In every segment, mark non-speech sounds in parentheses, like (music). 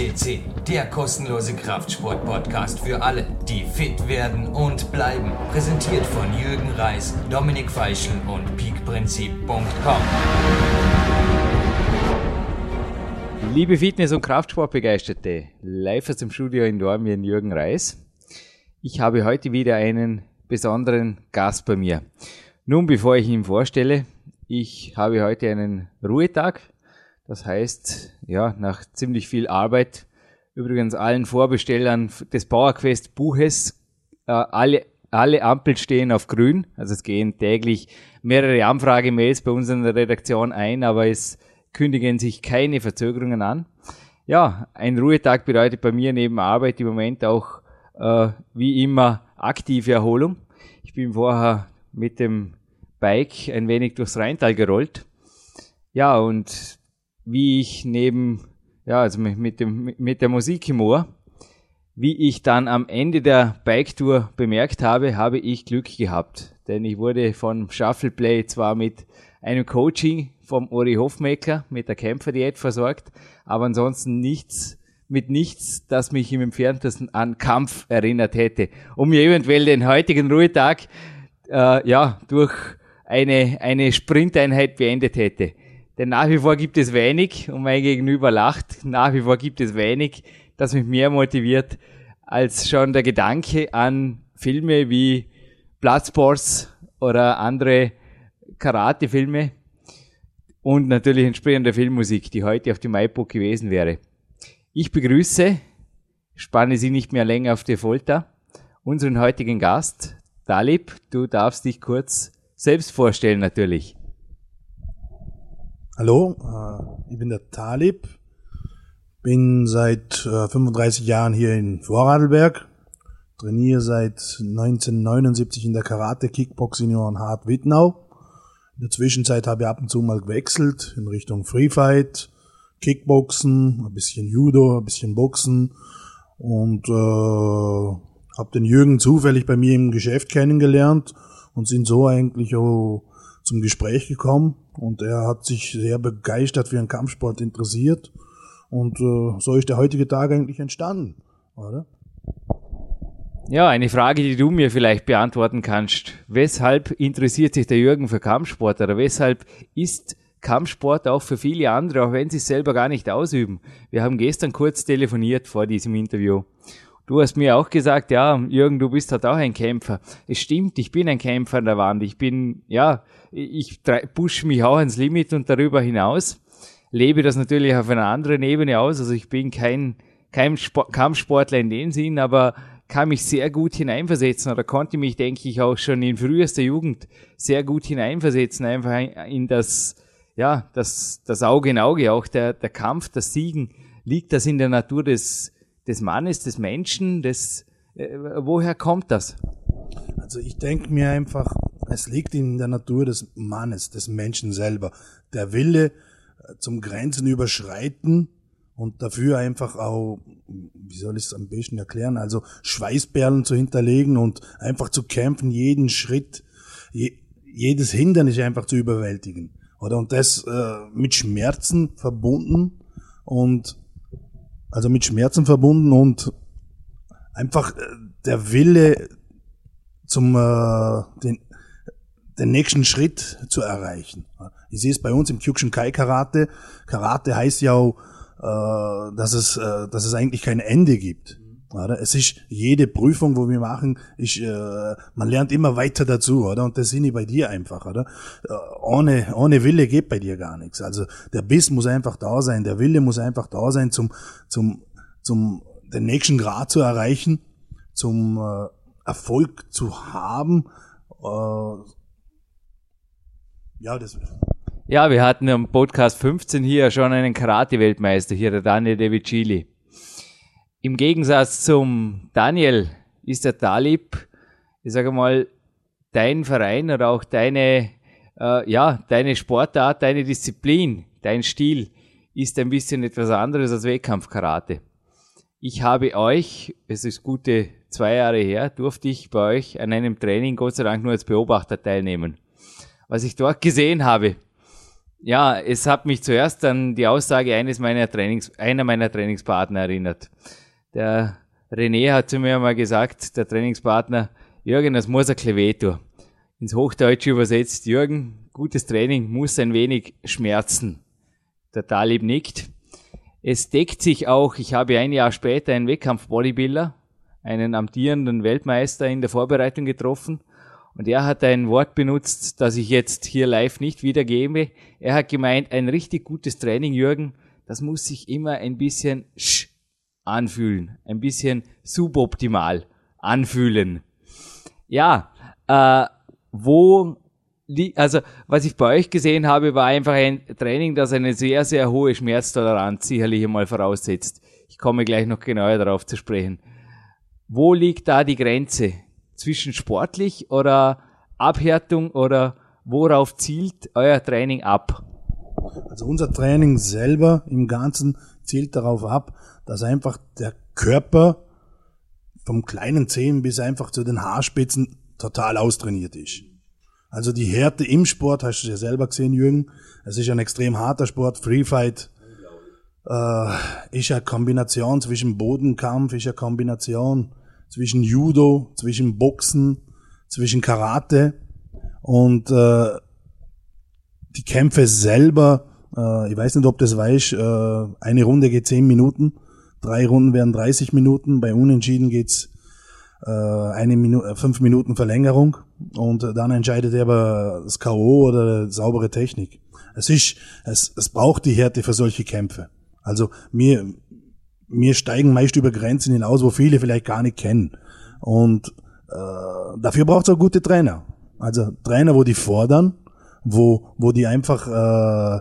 FCC, der kostenlose Kraftsport-Podcast für alle, die fit werden und bleiben. Präsentiert von Jürgen Reis, Dominik Feischl und peakprinzip.com. Liebe Fitness- und Kraftsportbegeisterte, live aus dem Studio in Dormien Jürgen Reis. Ich habe heute wieder einen besonderen Gast bei mir. Nun, bevor ich ihn vorstelle, ich habe heute einen Ruhetag. Das heißt, ja, nach ziemlich viel Arbeit, übrigens allen Vorbestellern des PowerQuest Buches, äh, alle, alle Ampeln stehen auf grün. Also es gehen täglich mehrere Anfragemails bei uns in der Redaktion ein, aber es kündigen sich keine Verzögerungen an. Ja, ein Ruhetag bedeutet bei mir neben Arbeit im Moment auch äh, wie immer aktive Erholung. Ich bin vorher mit dem Bike ein wenig durchs Rheintal gerollt. Ja, und wie ich neben, ja, also mit, dem, mit der Musik im Ohr, wie ich dann am Ende der Bike-Tour bemerkt habe, habe ich Glück gehabt. Denn ich wurde von Shuffleplay zwar mit einem Coaching vom Ori Hofmecker mit der Kämpferdiät versorgt, aber ansonsten nichts, mit nichts, das mich im entferntesten an Kampf erinnert hätte, um mir eventuell den heutigen Ruhetag, äh, ja, durch eine, eine Sprinteinheit beendet hätte. Denn nach wie vor gibt es wenig, und mein Gegenüber lacht, nach wie vor gibt es wenig, das mich mehr motiviert, als schon der Gedanke an Filme wie Bloodsports oder andere Karate-Filme und natürlich entsprechende Filmmusik, die heute auf dem iPod gewesen wäre. Ich begrüße, spanne Sie nicht mehr länger auf die Folter, unseren heutigen Gast, Dalib, du darfst dich kurz selbst vorstellen natürlich. Hallo, äh, ich bin der Talib, bin seit 35 äh, Jahren hier in Vorarlberg, trainiere seit 1979 in der Karate Kickboxing in Hart Wittnau. In der Zwischenzeit habe ich ab und zu mal gewechselt in Richtung Freefight, Kickboxen, ein bisschen Judo, ein bisschen Boxen. Und äh, habe den Jürgen zufällig bei mir im Geschäft kennengelernt und sind so eigentlich auch zum Gespräch gekommen und er hat sich sehr begeistert für den Kampfsport interessiert und äh, so ist der heutige Tag eigentlich entstanden, oder? Ja, eine Frage, die du mir vielleicht beantworten kannst. Weshalb interessiert sich der Jürgen für Kampfsport oder weshalb ist Kampfsport auch für viele andere, auch wenn sie es selber gar nicht ausüben? Wir haben gestern kurz telefoniert vor diesem Interview Du hast mir auch gesagt, ja, Jürgen, du bist halt auch ein Kämpfer. Es stimmt, ich bin ein Kämpfer an der Wand. Ich bin, ja, ich push mich auch ans Limit und darüber hinaus. Lebe das natürlich auf einer anderen Ebene aus. Also ich bin kein, kein Sport, Kampfsportler in dem Sinn, aber kann mich sehr gut hineinversetzen oder konnte mich, denke ich, auch schon in frühester Jugend sehr gut hineinversetzen, einfach in das, ja, das, das Auge in Auge, auch der, der Kampf, das Siegen, liegt das in der Natur des, des Mannes, des Menschen, des, äh, woher kommt das? Also ich denke mir einfach, es liegt in der Natur des Mannes, des Menschen selber. Der Wille äh, zum Grenzen überschreiten und dafür einfach auch, wie soll ich es am besten erklären, also Schweißperlen zu hinterlegen und einfach zu kämpfen, jeden Schritt, je, jedes Hindernis einfach zu überwältigen. Oder und das äh, mit Schmerzen verbunden und also mit Schmerzen verbunden und einfach äh, der Wille zum äh, den, den nächsten Schritt zu erreichen. Ich sehe es bei uns im Kyokushinkai Karate. Karate heißt ja auch, äh, dass es äh, dass es eigentlich kein Ende gibt. Oder? Es ist jede Prüfung, wo wir machen, ist, äh, man lernt immer weiter dazu, oder? Und das sind ich bei dir einfach, oder? Äh, ohne, ohne Wille geht bei dir gar nichts. Also der Biss muss einfach da sein, der Wille muss einfach da sein, zum, zum, zum den nächsten Grad zu erreichen, zum äh, Erfolg zu haben. Äh, ja, das. Ja, wir hatten am Podcast 15 hier schon einen Karate-Weltmeister, hier der Daniel De Vicili. Im Gegensatz zum Daniel ist der Talib, ich sage mal, dein Verein oder auch deine, äh, ja, deine Sportart, deine Disziplin, dein Stil ist ein bisschen etwas anderes als Wettkampfkarate. Ich habe euch, es ist gute zwei Jahre her, durfte ich bei euch an einem Training Gott sei Dank nur als Beobachter teilnehmen. Was ich dort gesehen habe, Ja, es hat mich zuerst an die Aussage eines meiner Trainings, einer meiner Trainingspartner erinnert. Der René hat zu mir mal gesagt, der Trainingspartner, Jürgen, das muss ein Klevet. Ins Hochdeutsche übersetzt, Jürgen, gutes Training muss ein wenig schmerzen. Der Talib nickt. Es deckt sich auch, ich habe ein Jahr später einen Wettkampf-Bodybuilder, einen amtierenden Weltmeister in der Vorbereitung getroffen und er hat ein Wort benutzt, das ich jetzt hier live nicht wiedergebe. Er hat gemeint, ein richtig gutes Training, Jürgen, das muss sich immer ein bisschen sch anfühlen, ein bisschen suboptimal anfühlen. Ja, äh, wo, also was ich bei euch gesehen habe, war einfach ein Training, das eine sehr, sehr hohe Schmerztoleranz sicherlich einmal voraussetzt. Ich komme gleich noch genauer darauf zu sprechen. Wo liegt da die Grenze? zwischen sportlich oder Abhärtung oder worauf zielt euer Training ab? Also unser Training selber im Ganzen zielt darauf ab, dass einfach der Körper vom kleinen Zehen bis einfach zu den Haarspitzen total austrainiert ist. Also die Härte im Sport, hast du ja selber gesehen, Jürgen, es ist ein extrem harter Sport, Free Fight, äh, ist eine Kombination zwischen Bodenkampf, ist eine Kombination zwischen Judo, zwischen Boxen, zwischen Karate und äh, die Kämpfe selber, äh, ich weiß nicht, ob das weißt, äh, eine Runde geht zehn Minuten, drei Runden werden 30 Minuten, bei Unentschieden geht's äh, eine Minute, äh, fünf Minuten Verlängerung und dann entscheidet er aber das K.O. oder saubere Technik. Es ist, es, es braucht die Härte für solche Kämpfe. Also mir, wir steigen meist über Grenzen hinaus, wo viele vielleicht gar nicht kennen. Und äh, dafür braucht es auch gute Trainer. Also Trainer, wo die fordern, wo, wo die einfach äh,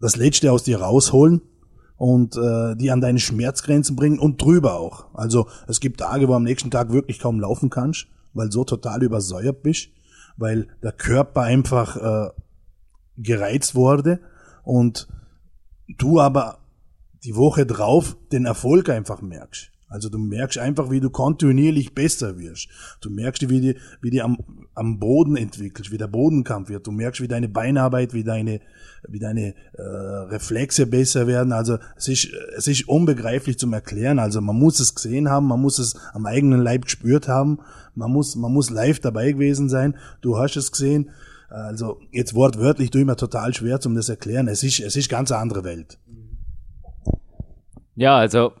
das Letzte aus dir rausholen und äh, die an deine Schmerzgrenzen bringen und drüber auch. Also es gibt Tage, wo am nächsten Tag wirklich kaum laufen kannst, weil so total übersäuert bist, weil der Körper einfach äh, gereizt wurde und du aber die Woche drauf den Erfolg einfach merkst. Also du merkst einfach, wie du kontinuierlich besser wirst. Du merkst, wie die, wie die am, am Boden entwickelst, wie der Bodenkampf wird. Du merkst, wie deine Beinarbeit, wie deine, wie deine äh, Reflexe besser werden. Also es ist, es ist unbegreiflich zum Erklären. Also man muss es gesehen haben, man muss es am eigenen Leib gespürt haben, man muss, man muss live dabei gewesen sein. Du hast es gesehen. Also jetzt wortwörtlich tue ich mir total schwer, zum das erklären. Es ist, es ist ganz eine andere Welt. Ja, also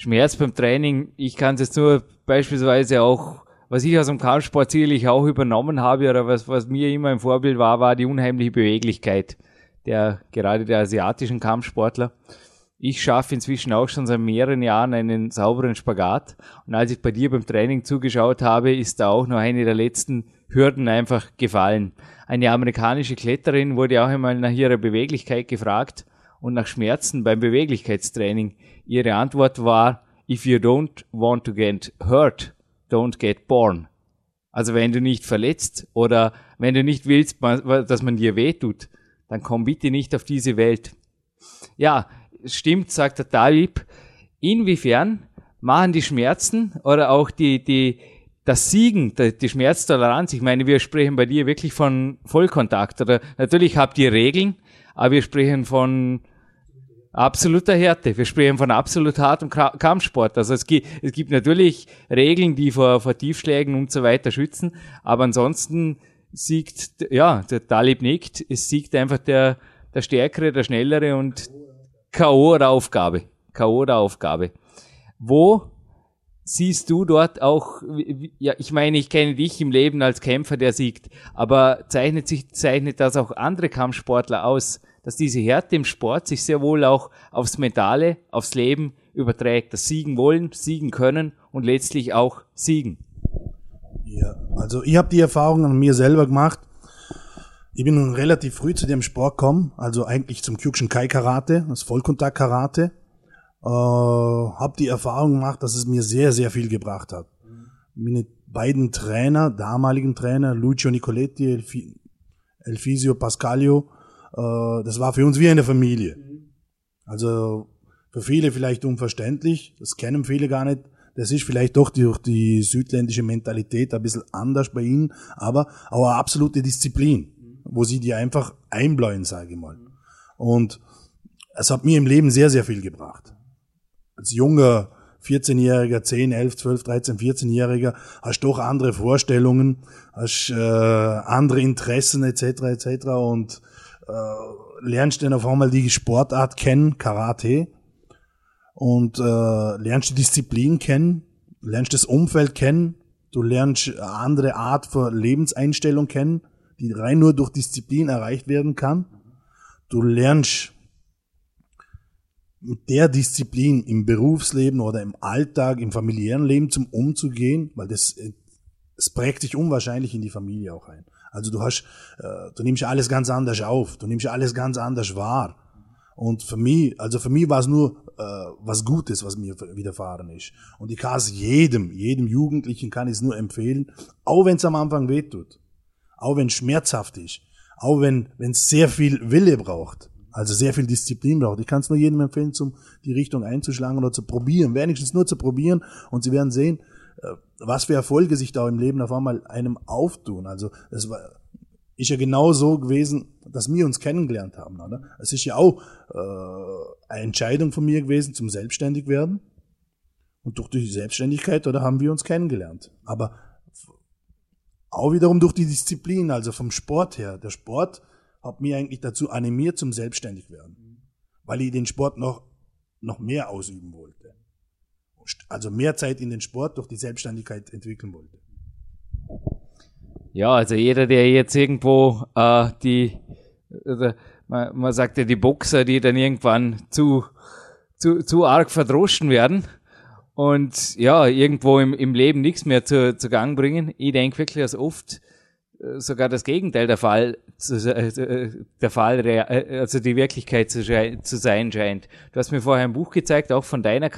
Schmerz beim Training, ich kann es jetzt nur beispielsweise auch, was ich aus dem Kampfsport sicherlich auch übernommen habe oder was, was mir immer ein Vorbild war, war die unheimliche Beweglichkeit der, gerade der asiatischen Kampfsportler. Ich schaffe inzwischen auch schon seit mehreren Jahren einen sauberen Spagat. Und als ich bei dir beim Training zugeschaut habe, ist da auch noch eine der letzten Hürden einfach gefallen. Eine amerikanische Kletterin wurde auch einmal nach ihrer Beweglichkeit gefragt und nach Schmerzen beim Beweglichkeitstraining. Ihre Antwort war, if you don't want to get hurt, don't get born. Also wenn du nicht verletzt oder wenn du nicht willst, dass man dir wehtut, dann komm bitte nicht auf diese Welt. Ja, stimmt, sagt der Talib. Inwiefern machen die Schmerzen oder auch die, die, das Siegen, die, die Schmerztoleranz, ich meine, wir sprechen bei dir wirklich von Vollkontakt oder natürlich habt ihr Regeln, aber wir sprechen von absoluter Härte. Wir sprechen von absolut hartem Kampfsport. Also es gibt, es gibt natürlich Regeln, die vor, vor Tiefschlägen und so weiter schützen, aber ansonsten siegt, ja, der Talib nickt, es siegt einfach der, der Stärkere, der Schnellere und K.O. Aufgabe. K.O. Aufgabe. Wo siehst du dort auch, ja, ich meine, ich kenne dich im Leben als Kämpfer, der siegt, aber zeichnet sich, zeichnet das auch andere Kampfsportler aus? Dass diese Härte im Sport sich sehr wohl auch aufs Mentale, aufs Leben überträgt, das siegen wollen, siegen können und letztlich auch siegen. Ja, also ich habe die Erfahrung an mir selber gemacht. Ich bin nun relativ früh zu dem Sport gekommen, also eigentlich zum Kai Karate, das Vollkontakt Karate. Äh, habe die Erfahrung gemacht, dass es mir sehr, sehr viel gebracht hat. Meine beiden Trainer, damaligen Trainer, Lucio Nicoletti, Elfisio Pascalio, äh, das war für uns wie eine Familie. Also für viele vielleicht unverständlich, das kennen viele gar nicht. Das ist vielleicht doch durch die südländische Mentalität ein bisschen anders bei ihnen, aber auch eine absolute Disziplin, wo sie dir einfach einbläuen, sage ich mal. Und es hat mir im Leben sehr, sehr viel gebracht. Als junger 14-Jähriger, 10, 11, 12, 13, 14-Jähriger hast doch andere Vorstellungen, hast äh, andere Interessen etc. etc. und äh, lernst dann auf einmal die Sportart kennen, Karate, und äh, lernst die Disziplin kennen, lernst das Umfeld kennen, du lernst eine andere Art von Lebenseinstellung kennen, die rein nur durch Disziplin erreicht werden kann. Du lernst mit der Disziplin im Berufsleben oder im Alltag, im familiären Leben zum umzugehen, weil das es prägt sich unwahrscheinlich in die Familie auch ein. Also du hast, äh, du nimmst alles ganz anders auf, du nimmst alles ganz anders wahr. Und für mich, also für mich war es nur äh, was Gutes, was mir widerfahren ist. Und ich kann es jedem, jedem Jugendlichen kann ich es nur empfehlen, auch wenn es am Anfang wehtut, auch wenn es schmerzhaft ist, auch wenn es sehr viel Wille braucht, also sehr viel Disziplin braucht. Ich kann es nur jedem empfehlen, zum die Richtung einzuschlagen oder zu probieren, wenigstens nur zu probieren. Und Sie werden sehen, was für Erfolge sich da im Leben auf einmal einem auftun. Also es war, ist ja genau so gewesen, dass wir uns kennengelernt haben. Oder? Es ist ja auch äh, eine Entscheidung von mir gewesen zum selbstständig werden. Und durch die Selbstständigkeit, oder haben wir uns kennengelernt. Aber auch wiederum durch die Disziplin, also vom Sport her. Der Sport hat mich eigentlich dazu animiert zum selbstständig werden, weil ich den Sport noch noch mehr ausüben wollte. Also mehr Zeit in den Sport durch die Selbstständigkeit entwickeln wollte. Ja, also jeder, der jetzt irgendwo äh, die, also man, man sagt ja die Boxer, die dann irgendwann zu, zu, zu arg verdroschen werden und ja, irgendwo im, im Leben nichts mehr zu, zu Gang bringen. Ich denke wirklich, dass oft äh, sogar das Gegenteil der Fall, äh, der Fall, äh, also die Wirklichkeit zu, zu sein scheint. Du hast mir vorher ein Buch gezeigt, auch von deiner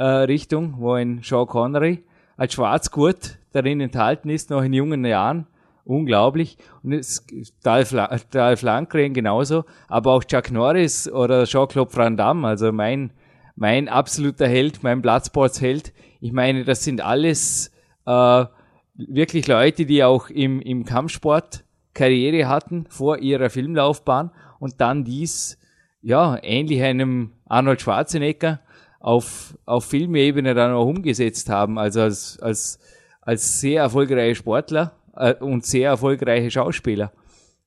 Karate-Richtung, wo ein Sean Connery als Schwarzgurt darin enthalten ist, noch in jungen Jahren. Unglaublich. Und es, Dolph, Dolph Lundgren genauso, aber auch Chuck Norris oder Jean-Claude Van Damme, also mein, mein absoluter Held, mein Bloodsports-Held. Ich meine, das sind alles äh, wirklich Leute, die auch im, im Kampfsport Karriere hatten vor ihrer Filmlaufbahn und dann dies, ja, ähnlich einem Arnold Schwarzenegger auf, auf Filmebene dann auch umgesetzt haben, also als, als, als sehr erfolgreiche Sportler äh, und sehr erfolgreiche Schauspieler.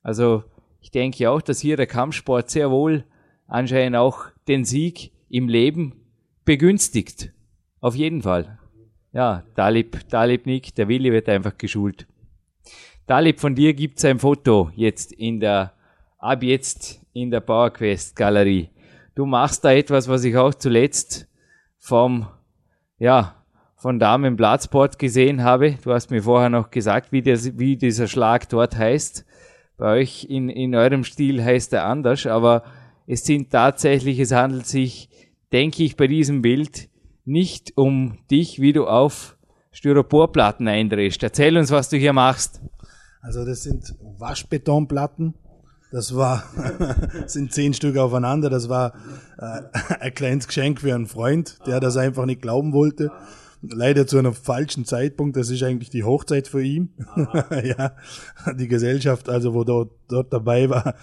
Also ich denke auch, dass hier der Kampfsport sehr wohl anscheinend auch den Sieg im Leben begünstigt. Auf jeden Fall. Ja, Talib, Talib Nick, der Willi wird einfach geschult. Talib, von dir gibt's ein Foto jetzt in der, ab jetzt in der PowerQuest Galerie du machst da etwas, was ich auch zuletzt vom, ja, von Damen Bloodsport gesehen habe. Du hast mir vorher noch gesagt, wie, der, wie dieser Schlag dort heißt. Bei euch in, in eurem Stil heißt er anders, aber es sind tatsächlich, es handelt sich, denke ich, bei diesem Bild nicht um dich, wie du auf Styroporplatten eindrehst. Erzähl uns, was du hier machst. Also das sind Waschbetonplatten, das war, (laughs) sind zehn Stück aufeinander. Das war äh, ein kleines Geschenk für einen Freund, der das einfach nicht glauben wollte. Leider zu einem falschen Zeitpunkt. Das ist eigentlich die Hochzeit für ihn. (laughs) ja, die Gesellschaft, also wo dort, dort dabei war,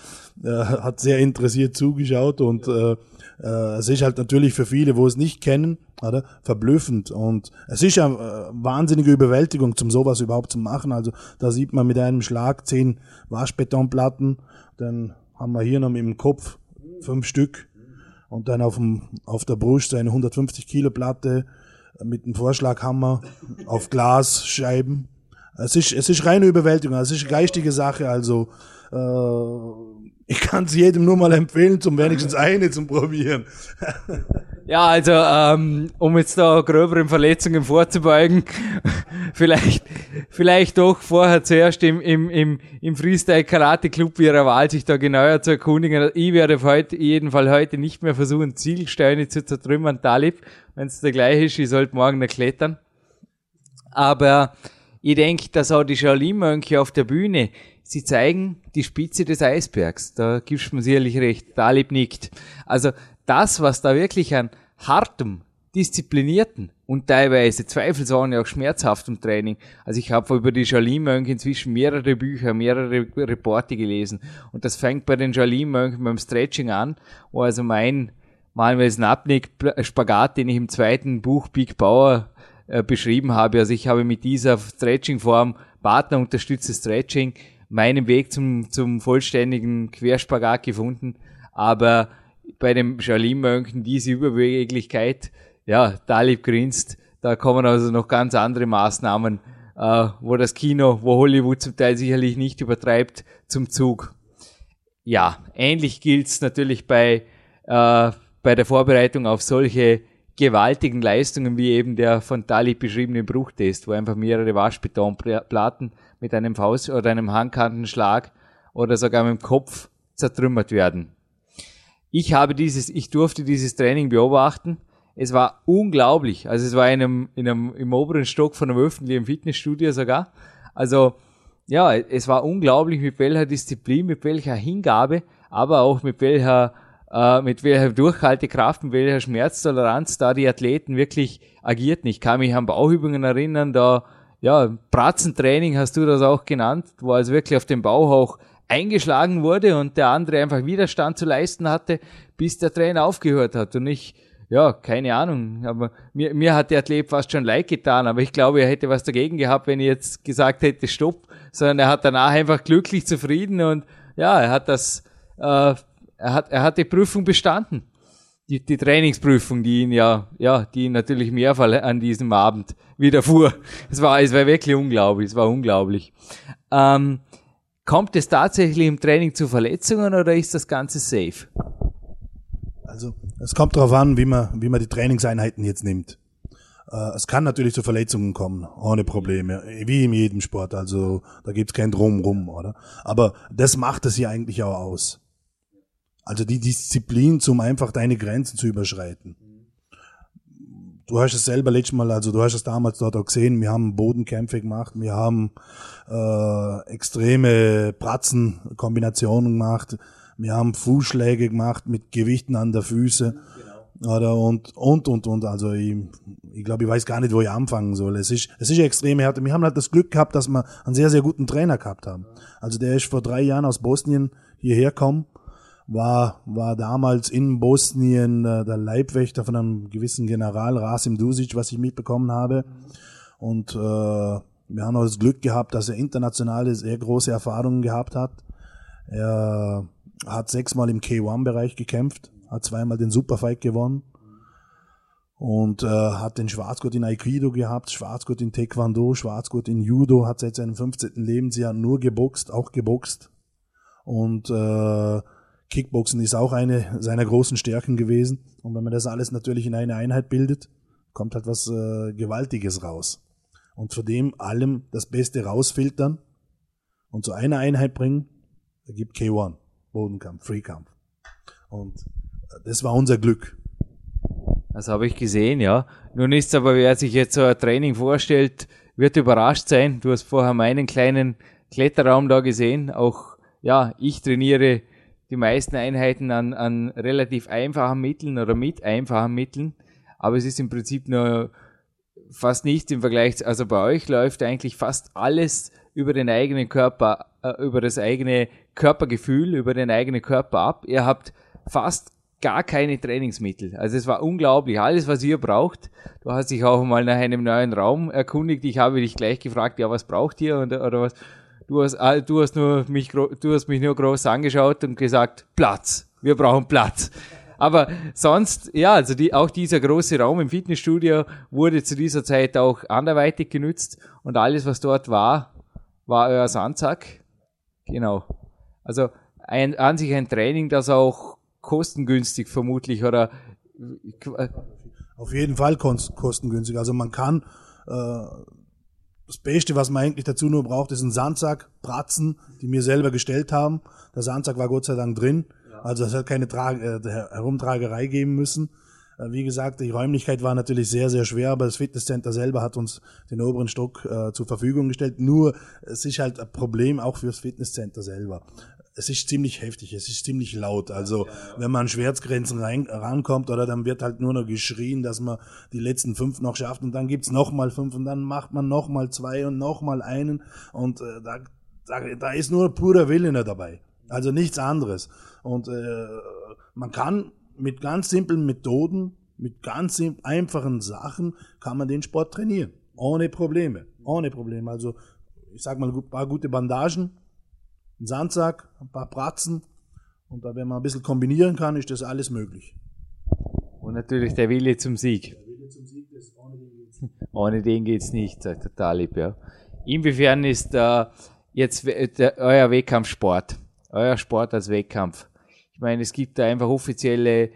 äh, hat sehr interessiert zugeschaut und äh, äh, es ist halt natürlich für viele, wo es nicht kennen, oder? verblüffend. Und es ist eine äh, wahnsinnige Überwältigung, zum sowas überhaupt zu machen. Also da sieht man mit einem Schlag zehn Waschbetonplatten dann haben wir hier noch im Kopf fünf Stück und dann auf, dem, auf der Brust eine 150 Kilo Platte mit einem Vorschlaghammer auf Glasscheiben. Es ist, es ist reine Überwältigung, es ist eine geistige Sache, also ich kann es jedem nur mal empfehlen, zum wenigstens eine zum Probieren. Ja, also ähm, um jetzt da gröberen Verletzungen vorzubeugen, (laughs) vielleicht, vielleicht doch vorher zuerst im, im, im, im Freestyle Karate Club ihrer Wahl sich da genauer zu erkundigen. Ich werde heute, jeden Fall heute nicht mehr versuchen, Ziegelsteine zu zertrümmern, Talib. Wenn es der gleiche ist, ich sollte morgen noch klettern. Aber ich denke, dass auch die Shaolin-Mönche auf der Bühne, sie zeigen die Spitze des Eisbergs. Da gibst du mir sicherlich recht. Talib nickt. Also das, was da wirklich an hartem disziplinierten und teilweise zweifelsohne auch schmerzhaftem Training. Also ich habe über die Shaolin-Mönche inzwischen mehrere Bücher, mehrere Reporte gelesen und das fängt bei den Shaolin-Mönchen beim Stretching an, wo also mein Manuel Snapnik Spagat, den ich im zweiten Buch Big Power äh, beschrieben habe. Also ich habe mit dieser Stretching-Form Partner unterstütztes Stretching meinen Weg zum, zum vollständigen Querspagat gefunden. Aber bei den Shaolin-Mönchen diese Überbeweglichkeit, ja, Talib grinst, da kommen also noch ganz andere Maßnahmen, äh, wo das Kino, wo Hollywood zum Teil sicherlich nicht übertreibt, zum Zug. Ja, ähnlich gilt's natürlich bei, äh, bei der Vorbereitung auf solche gewaltigen Leistungen wie eben der von Talib beschriebene Bruchtest, wo einfach mehrere Waschbetonplatten mit einem Faust- oder einem Handkantenschlag oder sogar mit dem Kopf zertrümmert werden. Ich habe dieses, ich durfte dieses Training beobachten. Es war unglaublich. Also es war in einem, in einem, im oberen Stock von einem öffentlichen Fitnessstudio sogar. Also, ja, es war unglaublich, mit welcher Disziplin, mit welcher Hingabe, aber auch mit welcher, äh, mit welcher Durchhaltekraft, mit welcher Schmerztoleranz da die Athleten wirklich agierten. Ich kann mich an Bauübungen erinnern, da, ja, Pratzentraining hast du das auch genannt, wo also wirklich auf dem Bauch auch eingeschlagen wurde und der andere einfach Widerstand zu leisten hatte, bis der Trainer aufgehört hat. Und ich, ja, keine Ahnung, aber mir, mir hat der Athlet fast schon leid getan, aber ich glaube, er hätte was dagegen gehabt, wenn ich jetzt gesagt hätte, stopp, sondern er hat danach einfach glücklich zufrieden und ja, er hat das, äh, er hat, er hat die Prüfung bestanden. Die, die Trainingsprüfung, die ihn ja, ja, die ihn natürlich mehrfach an diesem Abend widerfuhr. Es war, es war wirklich unglaublich, es war unglaublich. Ähm, Kommt es tatsächlich im Training zu Verletzungen oder ist das Ganze safe? Also es kommt darauf an, wie man, wie man die Trainingseinheiten jetzt nimmt. Äh, es kann natürlich zu Verletzungen kommen, ohne Probleme, wie in jedem Sport. Also da gibt's kein Drumrum, oder? Aber das macht es ja eigentlich auch aus. Also die Disziplin, zum einfach deine Grenzen zu überschreiten du hast es selber letztes Mal, also du hast es damals dort auch gesehen, wir haben Bodenkämpfe gemacht, wir haben äh, extreme Pratzenkombinationen gemacht, wir haben Fußschläge gemacht mit Gewichten an der Füße. Genau. Oder und, und, und, und. Also ich, ich glaube, ich weiß gar nicht, wo ich anfangen soll. Es ist, es ist extrem hart. Wir haben halt das Glück gehabt, dass wir einen sehr, sehr guten Trainer gehabt haben. Also der ist vor drei Jahren aus Bosnien hierher gekommen war, war damals in Bosnien äh, der Leibwächter von einem gewissen General Rasim Dusic, was ich mitbekommen habe. Und äh, wir haben auch das Glück gehabt, dass er internationale sehr große Erfahrungen gehabt hat. Er hat sechsmal im K1-Bereich gekämpft, hat zweimal den Superfight gewonnen und äh, hat den Schwarzgurt in Aikido gehabt, Schwarzgurt in Taekwondo, Schwarzgurt in Judo, hat seit seinem 15. Lebensjahr nur geboxt, auch geboxt und äh, Kickboxen ist auch eine seiner großen Stärken gewesen. Und wenn man das alles natürlich in eine Einheit bildet, kommt halt was äh, Gewaltiges raus. Und für dem allem das Beste rausfiltern und zu einer Einheit bringen, ergibt K1, Bodenkampf, Freekampf. Und äh, das war unser Glück. Das habe ich gesehen, ja. Nun ist aber, wer sich jetzt so ein Training vorstellt, wird überrascht sein. Du hast vorher meinen kleinen Kletterraum da gesehen. Auch, ja, ich trainiere die meisten Einheiten an, an relativ einfachen Mitteln oder mit einfachen Mitteln. Aber es ist im Prinzip nur fast nichts im Vergleich, also bei euch läuft eigentlich fast alles über den eigenen Körper, äh, über das eigene Körpergefühl, über den eigenen Körper ab. Ihr habt fast gar keine Trainingsmittel. Also es war unglaublich. Alles, was ihr braucht. Du hast dich auch mal nach einem neuen Raum erkundigt. Ich habe dich gleich gefragt, ja, was braucht ihr oder, oder was? Du hast, du hast nur mich, du hast mich nur groß angeschaut und gesagt, Platz. Wir brauchen Platz. Aber sonst, ja, also die, auch dieser große Raum im Fitnessstudio wurde zu dieser Zeit auch anderweitig genützt und alles, was dort war, war euer Sandsack. Genau. Also ein, an sich ein Training, das auch kostengünstig vermutlich oder auf jeden Fall kostengünstig. Also man kann äh, das Beste, was man eigentlich dazu nur braucht, ist ein Sandsack, Pratzen, die mir selber gestellt haben. Der Sandsack war Gott sei Dank drin. Also es hat keine Trage, äh, Herumtragerei geben müssen. Äh, wie gesagt, die Räumlichkeit war natürlich sehr, sehr schwer, aber das Fitnesscenter selber hat uns den oberen Stock äh, zur Verfügung gestellt. Nur es ist halt ein Problem auch fürs Fitnesscenter selber. Es ist ziemlich heftig, es ist ziemlich laut. Also wenn man an Schwertgrenzen rein, rankommt, oder dann wird halt nur noch geschrien, dass man die letzten fünf noch schafft und dann gibt's noch mal fünf und dann macht man noch mal zwei und noch mal einen und äh, da, da, da ist nur purer Wille dabei. Also nichts anderes. Und äh, man kann mit ganz simplen Methoden, mit ganz einfachen Sachen, kann man den Sport trainieren. Ohne Probleme. Ohne Probleme. Also ich sag mal, ein paar gute Bandagen, ein Sandsack, ein paar Pratzen. Und da, wenn man ein bisschen kombinieren kann, ist das alles möglich. Und natürlich der Wille zum Sieg. Der Wille zum Sieg, das ohne den geht's nicht. Ohne den geht's nicht, sagt der Talib, ja. Inwiefern ist äh, jetzt der, euer Wettkampfsport, euer Sport als Wettkampf? Ich meine, es gibt da einfach offizielle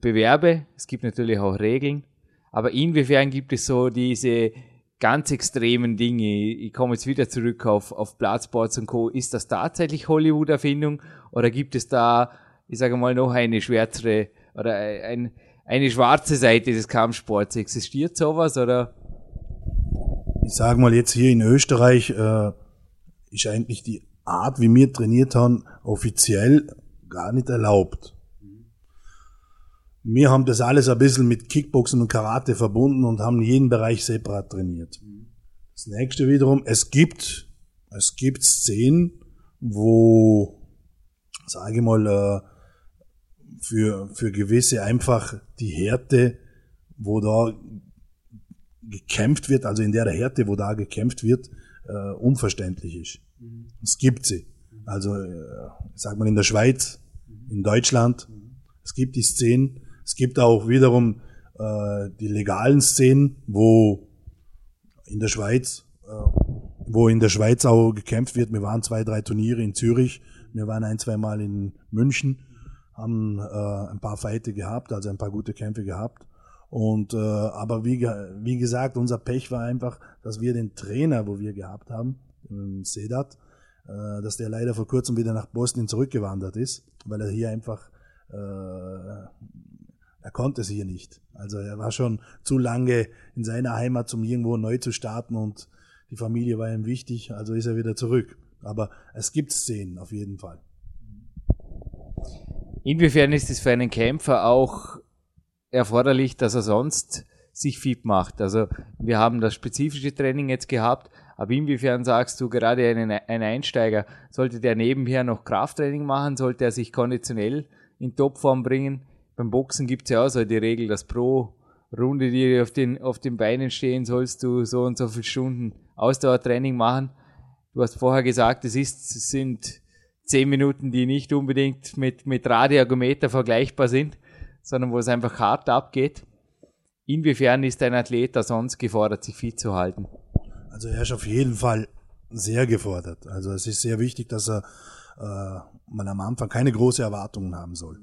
Bewerbe, es gibt natürlich auch Regeln, aber inwiefern gibt es so diese ganz extremen Dinge. Ich komme jetzt wieder zurück auf, auf Platzboards und Co. Ist das tatsächlich Hollywood-Erfindung oder gibt es da, ich sage mal, noch eine schwärzere oder ein, eine schwarze Seite des Kampfsports? Existiert sowas oder? Ich sage mal jetzt hier in Österreich äh, ist eigentlich die Art, wie wir trainiert haben, offiziell gar nicht erlaubt. Wir haben das alles ein bisschen mit Kickboxen und Karate verbunden und haben jeden Bereich separat trainiert. Das nächste wiederum, es gibt, es gibt Szenen, wo, sage ich mal, äh, für, für gewisse einfach die Härte, wo da gekämpft wird, also in der Härte, wo da gekämpft wird, äh, unverständlich ist. Es gibt sie. Also, äh, sag mal in der Schweiz, in Deutschland, es gibt die Szenen, es gibt auch wiederum äh, die legalen Szenen, wo in der Schweiz, äh, wo in der Schweiz auch gekämpft wird. Wir waren zwei, drei Turniere in Zürich, wir waren ein, zwei Mal in München, haben äh, ein paar Fighte gehabt, also ein paar gute Kämpfe gehabt. Und äh, aber wie, wie gesagt, unser Pech war einfach, dass wir den Trainer, wo wir gehabt haben, Sedat, äh, dass der leider vor kurzem wieder nach Bosnien zurückgewandert ist, weil er hier einfach äh, er konnte es hier nicht. Also er war schon zu lange in seiner Heimat, um irgendwo neu zu starten und die Familie war ihm wichtig, also ist er wieder zurück. Aber es gibt Szenen auf jeden Fall. Inwiefern ist es für einen Kämpfer auch erforderlich, dass er sonst sich fit macht? Also wir haben das spezifische Training jetzt gehabt, aber inwiefern sagst du gerade einen, ein Einsteiger, sollte der nebenher noch Krafttraining machen, sollte er sich konditionell in Topform bringen? Beim Boxen gibt es ja auch so die Regel, dass pro Runde, die auf den, auf den Beinen stehen, sollst du so und so viele Stunden Ausdauertraining machen. Du hast vorher gesagt, es ist, sind zehn Minuten, die nicht unbedingt mit, mit Radioergometer vergleichbar sind, sondern wo es einfach hart abgeht. Inwiefern ist ein Athlet da sonst gefordert, sich fit zu halten? Also er ist auf jeden Fall sehr gefordert. Also es ist sehr wichtig, dass er äh, man am Anfang keine große Erwartungen haben soll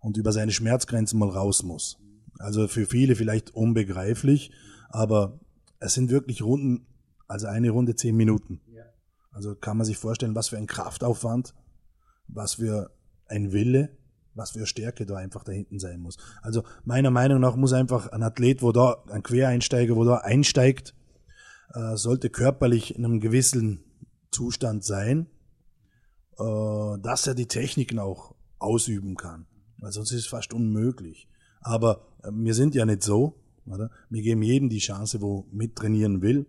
und über seine Schmerzgrenzen mal raus muss. Also für viele vielleicht unbegreiflich, aber es sind wirklich Runden, also eine Runde zehn Minuten. Also kann man sich vorstellen, was für ein Kraftaufwand, was für ein Wille, was für Stärke da einfach da hinten sein muss. Also meiner Meinung nach muss einfach ein Athlet, wo da, ein Quereinsteiger, wo da einsteigt, äh, sollte körperlich in einem gewissen Zustand sein, äh, dass er die Techniken auch ausüben kann weil sonst ist es fast unmöglich. Aber äh, wir sind ja nicht so. Oder? Wir geben jedem die Chance, wo mittrainieren will.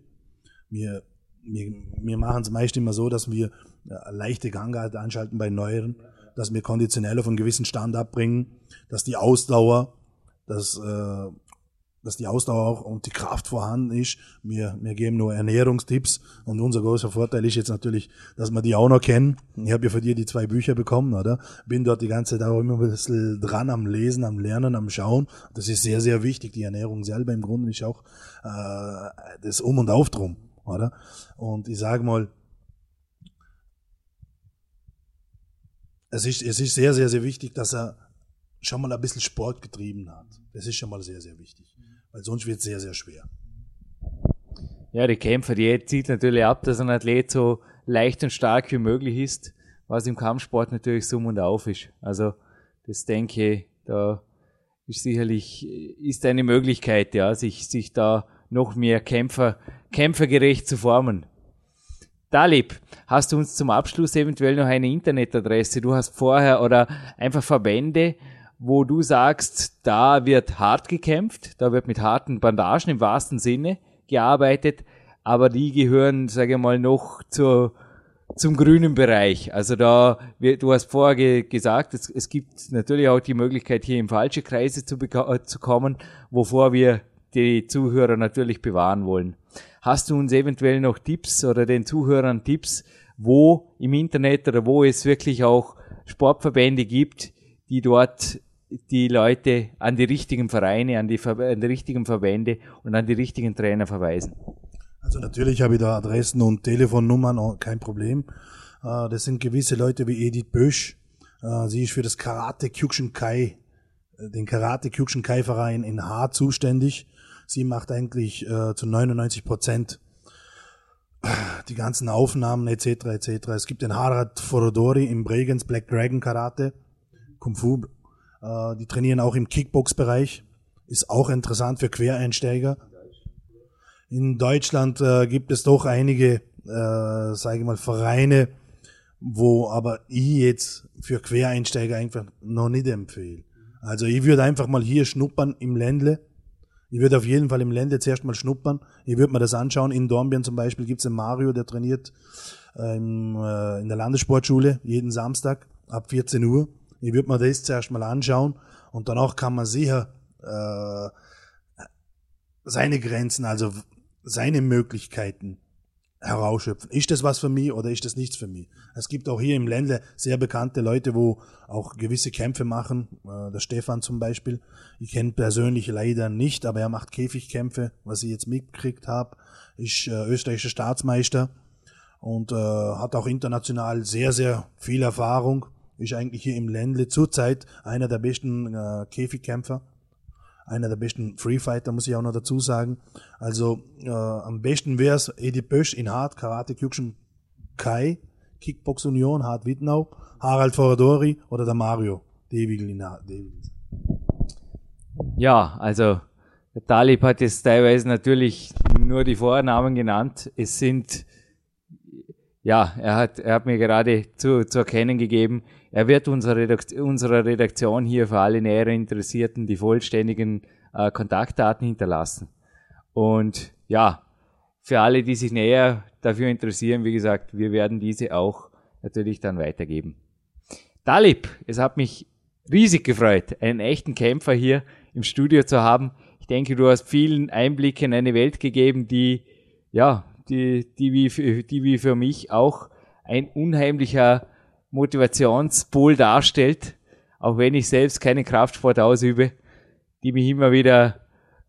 Wir, wir, wir machen es meist immer so, dass wir äh, leichte Gangart anschalten bei Neueren, dass wir konditionell auf einen gewissen Stand abbringen, dass die Ausdauer, dass äh, dass die Ausdauer auch und die Kraft vorhanden ist. Wir, wir geben nur Ernährungstipps und unser großer Vorteil ist jetzt natürlich, dass wir die auch noch kennen. Ich habe ja von dir die zwei Bücher bekommen, oder? Bin dort die ganze Zeit auch immer ein bisschen dran am Lesen, am Lernen, am Schauen. Das ist sehr, sehr wichtig. Die Ernährung selber im Grunde ist auch äh, das Um und Auf drum, oder? Und ich sage mal, es ist, es ist sehr, sehr, sehr wichtig, dass er schon mal ein bisschen Sport getrieben hat. Das ist schon mal sehr, sehr wichtig weil sonst wird es sehr, sehr schwer. Ja, die Kämpfer, die zieht natürlich ab, dass ein Athlet so leicht und stark wie möglich ist, was im Kampfsport natürlich so und auf ist. Also das denke ich, da ist sicherlich ist eine Möglichkeit, ja, sich sich da noch mehr Kämpfer kämpfergerecht zu formen. Dalib, hast du uns zum Abschluss eventuell noch eine Internetadresse? Du hast vorher oder einfach Verbände, wo du sagst, da wird hart gekämpft, da wird mit harten Bandagen im wahrsten Sinne gearbeitet, aber die gehören, sage ich mal, noch zur, zum grünen Bereich. Also da, du hast vorher gesagt, es, es gibt natürlich auch die Möglichkeit, hier in falsche Kreise zu, zu kommen, wovor wir die Zuhörer natürlich bewahren wollen. Hast du uns eventuell noch Tipps oder den Zuhörern Tipps, wo im Internet oder wo es wirklich auch Sportverbände gibt, die dort die Leute an die richtigen Vereine, an die, an die richtigen Verbände und an die richtigen Trainer verweisen? Also natürlich habe ich da Adressen und Telefonnummern, kein Problem. Äh, das sind gewisse Leute wie Edith Bösch. Äh, sie ist für das Karate Kai, äh, den Karate Kai Verein in Haar zuständig. Sie macht eigentlich zu 99 Prozent die ganzen Aufnahmen etc. etc. Es gibt den Harald Forodori im Bregenz Black Dragon Karate, Kung Fu. Die trainieren auch im Kickbox-Bereich. Ist auch interessant für Quereinsteiger. In Deutschland äh, gibt es doch einige, äh, sage ich mal, Vereine, wo aber ich jetzt für Quereinsteiger einfach noch nicht empfehle. Also ich würde einfach mal hier schnuppern im Ländle. Ich würde auf jeden Fall im Ländle zuerst mal schnuppern. Ich würde mir das anschauen. In Dornbirn zum Beispiel gibt es einen Mario, der trainiert ähm, äh, in der Landessportschule jeden Samstag ab 14 Uhr. Ich würde mir das zuerst mal anschauen und danach kann man sicher äh, seine Grenzen, also seine Möglichkeiten herausschöpfen. Ist das was für mich oder ist das nichts für mich? Es gibt auch hier im Ländle sehr bekannte Leute, wo auch gewisse Kämpfe machen. Äh, der Stefan zum Beispiel. Ich kenne persönlich leider nicht, aber er macht Käfigkämpfe, was ich jetzt mitgekriegt habe. Ist äh, österreichischer Staatsmeister und äh, hat auch international sehr, sehr viel Erfahrung. Ist eigentlich hier im Ländle zurzeit einer der besten äh, Käfigkämpfer einer der besten Freefighter, muss ich auch noch dazu sagen. Also äh, am besten wäre es Edi Bösch in Hart, Karate Kyukshin Kai, Kickbox Union, Hart Wittnau, Harald Foradori oder der Mario Devigl in Hart. Ja, also der Talib hat jetzt teilweise natürlich nur die Vornamen genannt. Es sind ja, er hat, er hat mir gerade zu, zu erkennen gegeben, er wird unserer Redaktion, unserer Redaktion hier für alle näher Interessierten die vollständigen äh, Kontaktdaten hinterlassen. Und ja, für alle, die sich näher dafür interessieren, wie gesagt, wir werden diese auch natürlich dann weitergeben. Dalib, es hat mich riesig gefreut, einen echten Kämpfer hier im Studio zu haben. Ich denke, du hast vielen Einblick in eine Welt gegeben, die, ja, die, die, wie, für, die wie für mich auch ein unheimlicher Motivationspol darstellt, auch wenn ich selbst keinen Kraftsport ausübe, die mich immer wieder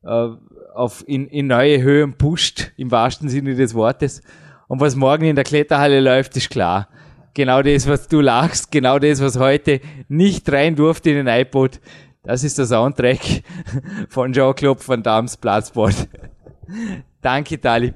äh, auf in, in neue Höhen pusht, im wahrsten Sinne des Wortes. Und was morgen in der Kletterhalle läuft, ist klar. Genau das, was du lachst, genau das, was heute nicht rein durfte in den iPod, das ist der Soundtrack von Jean-Claude Van Damme's Platzsport. (laughs) Danke, Talib.